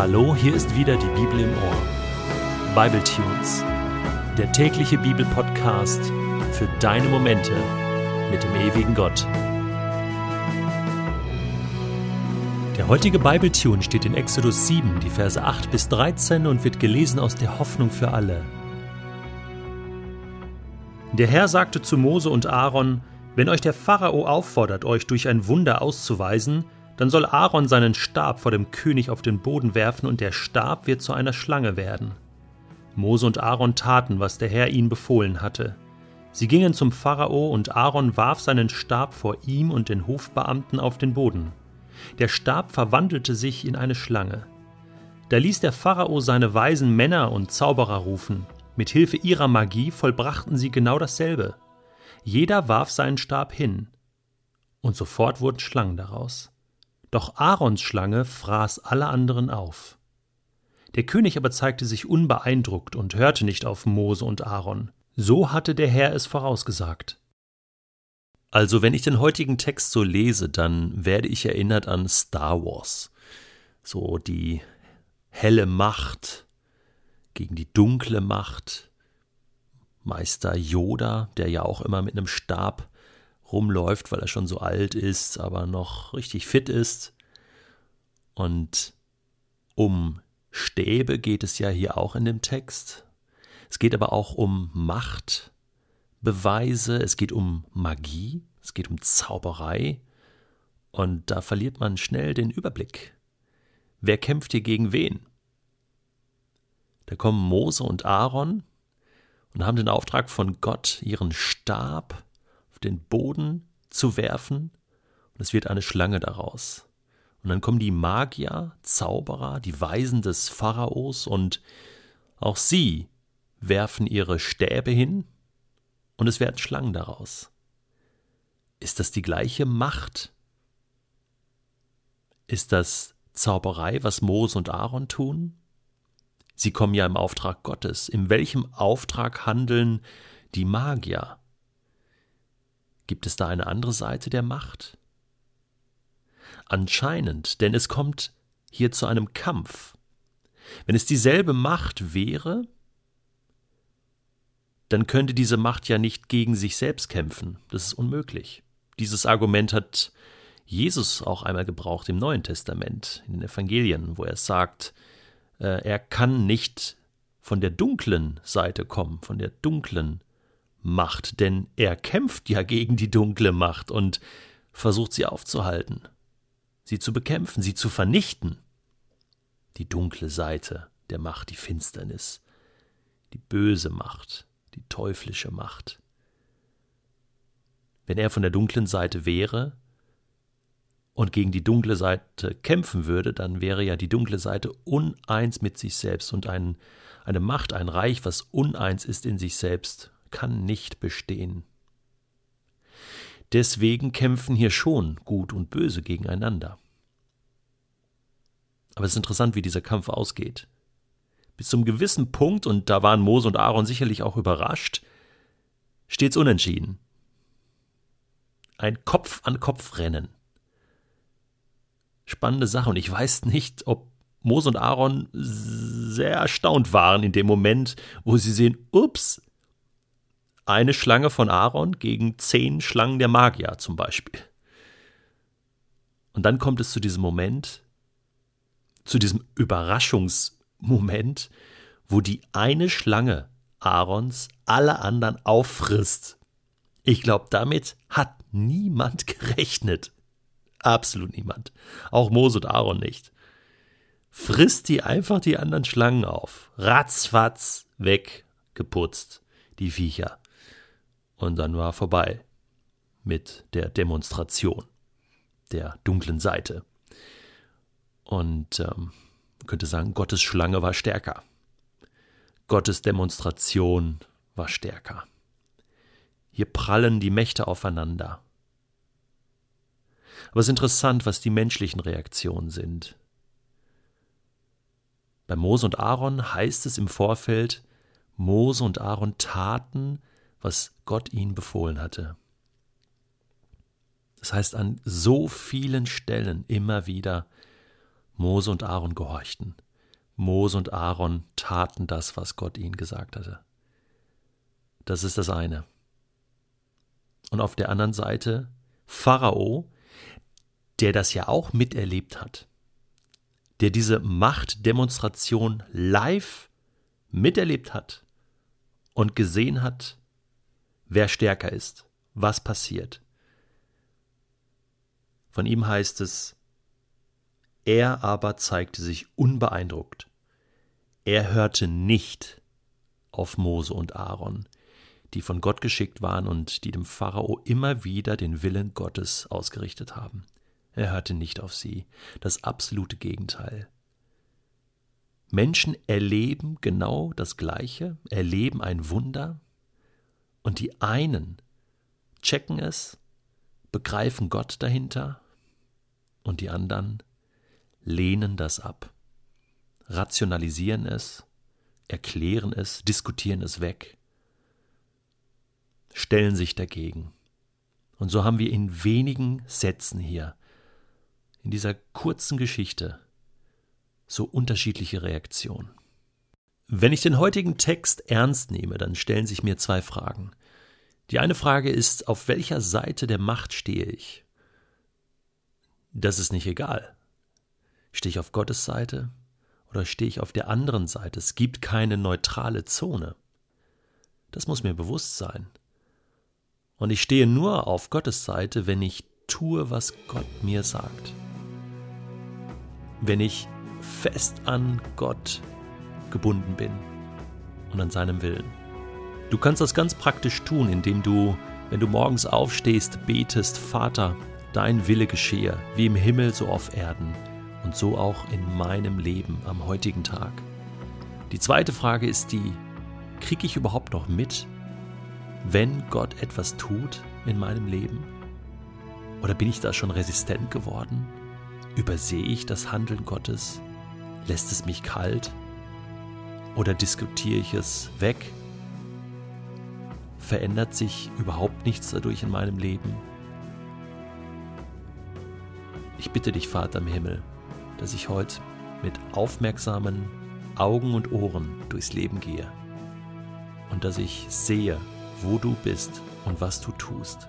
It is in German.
Hallo, hier ist wieder die Bibel im Ohr. Bible Tunes, der tägliche Bibelpodcast für deine Momente mit dem ewigen Gott. Der heutige Bible Tune steht in Exodus 7, die Verse 8 bis 13 und wird gelesen aus der Hoffnung für alle. Der Herr sagte zu Mose und Aaron: Wenn euch der Pharao auffordert, euch durch ein Wunder auszuweisen, dann soll Aaron seinen Stab vor dem König auf den Boden werfen, und der Stab wird zu einer Schlange werden. Mose und Aaron taten, was der Herr ihnen befohlen hatte. Sie gingen zum Pharao, und Aaron warf seinen Stab vor ihm und den Hofbeamten auf den Boden. Der Stab verwandelte sich in eine Schlange. Da ließ der Pharao seine weisen Männer und Zauberer rufen. Mit Hilfe ihrer Magie vollbrachten sie genau dasselbe. Jeder warf seinen Stab hin. Und sofort wurden Schlangen daraus. Doch Aarons Schlange fraß alle anderen auf. Der König aber zeigte sich unbeeindruckt und hörte nicht auf Mose und Aaron. So hatte der Herr es vorausgesagt. Also, wenn ich den heutigen Text so lese, dann werde ich erinnert an Star Wars. So die helle Macht gegen die dunkle Macht. Meister Yoda, der ja auch immer mit einem Stab rumläuft, weil er schon so alt ist, aber noch richtig fit ist. Und um Stäbe geht es ja hier auch in dem Text. Es geht aber auch um Machtbeweise, es geht um Magie, es geht um Zauberei. Und da verliert man schnell den Überblick. Wer kämpft hier gegen wen? Da kommen Mose und Aaron und haben den Auftrag von Gott, ihren Stab den Boden zu werfen und es wird eine Schlange daraus. Und dann kommen die Magier, Zauberer, die Weisen des Pharaos und auch sie werfen ihre Stäbe hin und es werden Schlangen daraus. Ist das die gleiche Macht? Ist das Zauberei, was Mose und Aaron tun? Sie kommen ja im Auftrag Gottes. In welchem Auftrag handeln die Magier? Gibt es da eine andere Seite der Macht? Anscheinend, denn es kommt hier zu einem Kampf. Wenn es dieselbe Macht wäre, dann könnte diese Macht ja nicht gegen sich selbst kämpfen. Das ist unmöglich. Dieses Argument hat Jesus auch einmal gebraucht im Neuen Testament, in den Evangelien, wo er sagt, äh, er kann nicht von der dunklen Seite kommen, von der dunklen Macht, denn er kämpft ja gegen die dunkle Macht und versucht sie aufzuhalten, sie zu bekämpfen, sie zu vernichten. Die dunkle Seite der Macht, die Finsternis, die böse Macht, die teuflische Macht. Wenn er von der dunklen Seite wäre und gegen die dunkle Seite kämpfen würde, dann wäre ja die dunkle Seite uneins mit sich selbst und ein, eine Macht, ein Reich, was uneins ist in sich selbst, kann nicht bestehen. Deswegen kämpfen hier schon Gut und Böse gegeneinander. Aber es ist interessant, wie dieser Kampf ausgeht. Bis zum gewissen Punkt, und da waren Mose und Aaron sicherlich auch überrascht, steht's unentschieden. Ein Kopf-an-Kopf-Rennen. Spannende Sache, und ich weiß nicht, ob Mose und Aaron sehr erstaunt waren in dem Moment, wo sie sehen, ups, eine Schlange von Aaron gegen zehn Schlangen der Magier zum Beispiel. Und dann kommt es zu diesem Moment, zu diesem Überraschungsmoment, wo die eine Schlange Aarons alle anderen auffrisst. Ich glaube, damit hat niemand gerechnet. Absolut niemand. Auch Mose und Aaron nicht. Frisst die einfach die anderen Schlangen auf. Ratzfatz weg, geputzt, die Viecher. Und dann war vorbei mit der Demonstration der dunklen Seite. Und ähm, man könnte sagen, Gottes Schlange war stärker. Gottes Demonstration war stärker. Hier prallen die Mächte aufeinander. Aber es ist interessant, was die menschlichen Reaktionen sind. Bei Mose und Aaron heißt es im Vorfeld, Mose und Aaron taten, was Gott ihnen befohlen hatte. Das heißt, an so vielen Stellen immer wieder Mose und Aaron gehorchten. Mose und Aaron taten das, was Gott ihnen gesagt hatte. Das ist das eine. Und auf der anderen Seite Pharao, der das ja auch miterlebt hat, der diese Machtdemonstration live miterlebt hat und gesehen hat, wer stärker ist, was passiert. Von ihm heißt es, er aber zeigte sich unbeeindruckt. Er hörte nicht auf Mose und Aaron, die von Gott geschickt waren und die dem Pharao immer wieder den Willen Gottes ausgerichtet haben. Er hörte nicht auf sie, das absolute Gegenteil. Menschen erleben genau das Gleiche, erleben ein Wunder, und die einen checken es, begreifen Gott dahinter, und die anderen lehnen das ab, rationalisieren es, erklären es, diskutieren es weg, stellen sich dagegen. Und so haben wir in wenigen Sätzen hier, in dieser kurzen Geschichte, so unterschiedliche Reaktionen. Wenn ich den heutigen Text ernst nehme, dann stellen sich mir zwei Fragen. Die eine Frage ist, auf welcher Seite der Macht stehe ich? Das ist nicht egal. Stehe ich auf Gottes Seite oder stehe ich auf der anderen Seite? Es gibt keine neutrale Zone. Das muss mir bewusst sein. Und ich stehe nur auf Gottes Seite, wenn ich tue, was Gott mir sagt. Wenn ich fest an Gott gebunden bin und an seinem Willen. Du kannst das ganz praktisch tun, indem du, wenn du morgens aufstehst, betest, Vater, dein Wille geschehe, wie im Himmel so auf Erden und so auch in meinem Leben am heutigen Tag. Die zweite Frage ist die, kriege ich überhaupt noch mit, wenn Gott etwas tut in meinem Leben? Oder bin ich da schon resistent geworden? Übersehe ich das Handeln Gottes? Lässt es mich kalt? Oder diskutiere ich es weg? Verändert sich überhaupt nichts dadurch in meinem Leben? Ich bitte dich, Vater im Himmel, dass ich heute mit aufmerksamen Augen und Ohren durchs Leben gehe und dass ich sehe, wo du bist und was du tust.